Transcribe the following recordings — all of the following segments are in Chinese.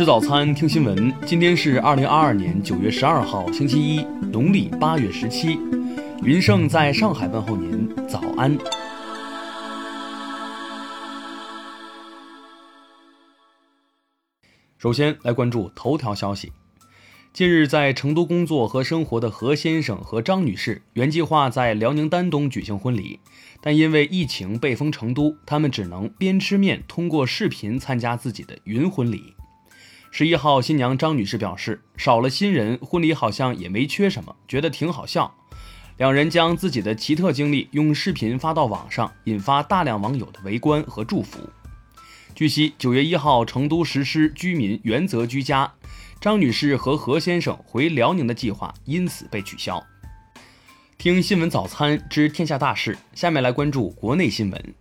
吃早餐，听新闻。今天是二零二二年九月十二号，星期一，农历八月十七。云盛在上海问候您，早安。首先来关注头条消息。近日，在成都工作和生活的何先生和张女士原计划在辽宁丹东举行婚礼，但因为疫情被封成都，他们只能边吃面通过视频参加自己的云婚礼。十一号，新娘张女士表示，少了新人，婚礼好像也没缺什么，觉得挺好笑。两人将自己的奇特经历用视频发到网上，引发大量网友的围观和祝福。据悉，九月一号，成都实施居民原则居家。张女士和何先生回辽宁的计划因此被取消。听新闻早餐知天下大事，下面来关注国内新闻。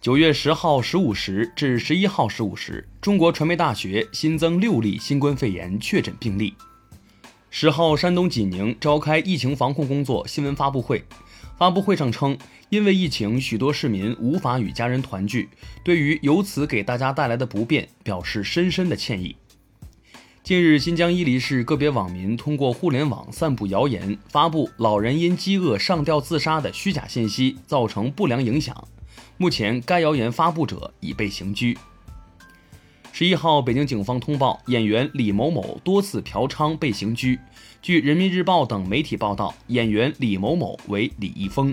九月十号十五时至十一号十五时，中国传媒大学新增六例新冠肺炎确诊病例。十号，山东济宁召开疫情防控工作新闻发布会，发布会上称，因为疫情，许多市民无法与家人团聚，对于由此给大家带来的不便，表示深深的歉意。近日，新疆伊犁市个别网民通过互联网散布谣言，发布老人因饥饿上吊自杀的虚假信息，造成不良影响。目前，该谣言发布者已被刑拘。十一号，北京警方通报，演员李某某多次嫖娼被刑拘。据人民日报等媒体报道，演员李某某为李易峰。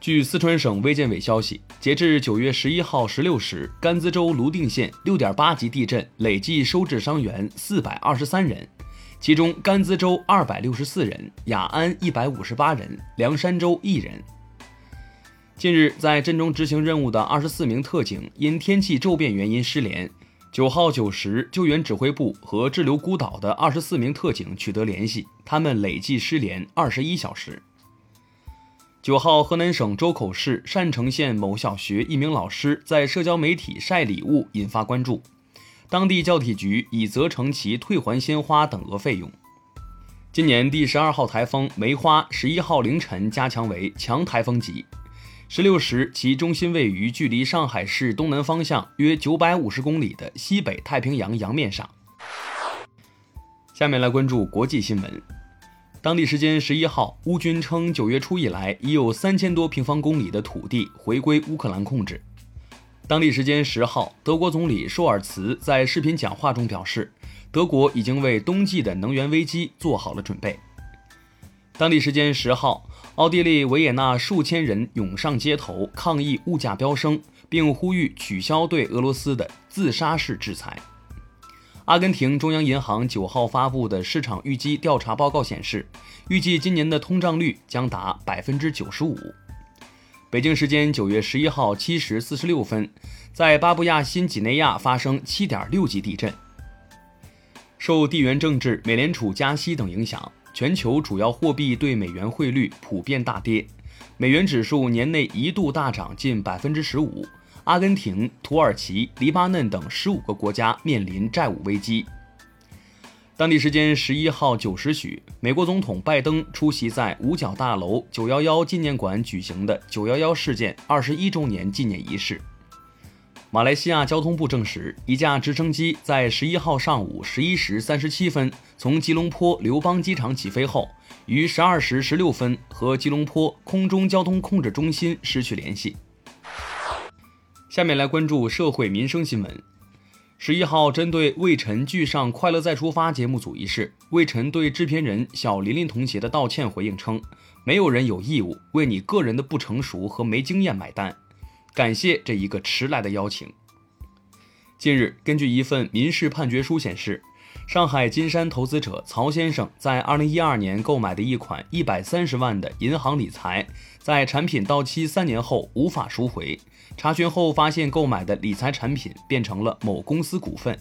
据四川省卫健委消息，截至九月十一号十六时，甘孜州泸定县六点八级地震累计收治伤员四百二十三人，其中甘孜州二百六十四人，雅安一百五十八人，凉山州一人。近日，在震中执行任务的二十四名特警因天气骤变原因失联，九号九时，救援指挥部和滞留孤岛的二十四名特警取得联系，他们累计失联二十一小时。九号，河南省周口市单城县某小学一名老师在社交媒体晒礼物，引发关注。当地教体局已责成其退还鲜花等额费用。今年第十二号台风梅花，十一号凌晨加强为强台风级。十六时，其中心位于距离上海市东南方向约九百五十公里的西北太平洋洋面上。下面来关注国际新闻。当地时间十一号，乌军称九月初以来已有三千多平方公里的土地回归乌克兰控制。当地时间十号，德国总理舒尔茨在视频讲话中表示，德国已经为冬季的能源危机做好了准备。当地时间十号，奥地利维也纳数千人涌上街头抗议物价飙升，并呼吁取消对俄罗斯的自杀式制裁。阿根廷中央银行九号发布的市场预期调查报告显示，预计今年的通胀率将达百分之九十五。北京时间九月十一号七时四十六分，在巴布亚新几内亚发生七点六级地震。受地缘政治、美联储加息等影响，全球主要货币对美元汇率普遍大跌，美元指数年内一度大涨近百分之十五。阿根廷、土耳其、黎巴嫩等十五个国家面临债务危机。当地时间十一号九时许，美国总统拜登出席在五角大楼九幺幺纪念馆举行的九幺幺事件二十一周年纪念仪式。马来西亚交通部证实，一架直升机在十一号上午十一时三十七分从吉隆坡刘邦机场起飞后，于十二时十六分和吉隆坡空中交通控制中心失去联系。下面来关注社会民生新闻。十一号，针对魏晨拒上《快乐再出发》节目组一事，魏晨对制片人小林林同学的道歉回应称：“没有人有义务为你个人的不成熟和没经验买单，感谢这一个迟来的邀请。”近日，根据一份民事判决书显示，上海金山投资者曹先生在二零一二年购买的一款一百三十万的银行理财，在产品到期三年后无法赎回。查询后发现，购买的理财产品变成了某公司股份。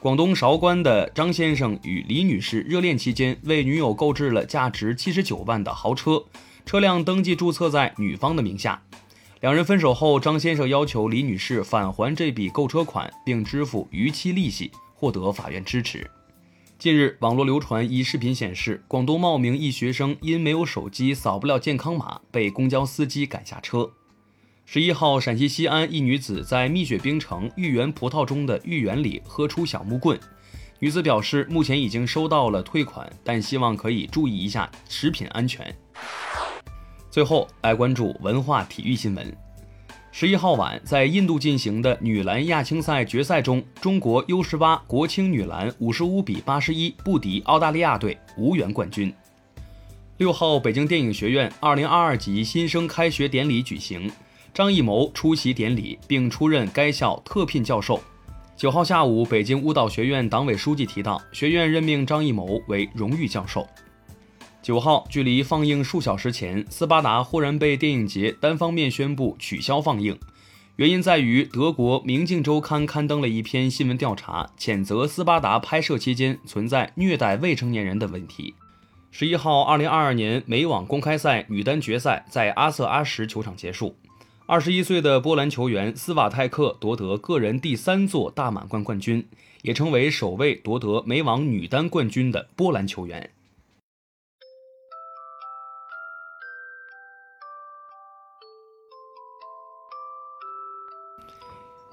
广东韶关的张先生与李女士热恋期间，为女友购置了价值七十九万的豪车，车辆登记注册在女方的名下。两人分手后，张先生要求李女士返还这笔购车款，并支付逾期利息，获得法院支持。近日，网络流传一视频显示，广东茂名一学生因没有手机扫不了健康码，被公交司机赶下车。十一号，陕西西安一女子在蜜雪冰城芋圆葡萄中的芋圆里喝出小木棍。女子表示，目前已经收到了退款，但希望可以注意一下食品安全。最后来关注文化体育新闻。十一号晚，在印度进行的女篮亚青赛决赛中，中国 U 十八国青女篮五十五比八十一不敌澳大利亚队，无缘冠军。六号，北京电影学院二零二二级新生开学典礼举行。张艺谋出席典礼并出任该校特聘教授。九号下午，北京舞蹈学院党委书记提到，学院任命张艺谋为荣誉教授。九号，距离放映数小时前，《斯巴达》忽然被电影节单方面宣布取消放映，原因在于德国《明镜周刊》刊登了一篇新闻调查，谴责《斯巴达》拍摄期间存在虐待未成年人的问题。十一号，二零二二年美网公开赛女单决赛在阿瑟阿什球场结束。二十一岁的波兰球员斯瓦泰克夺得个人第三座大满贯冠军，也成为首位夺得美网女单冠军的波兰球员。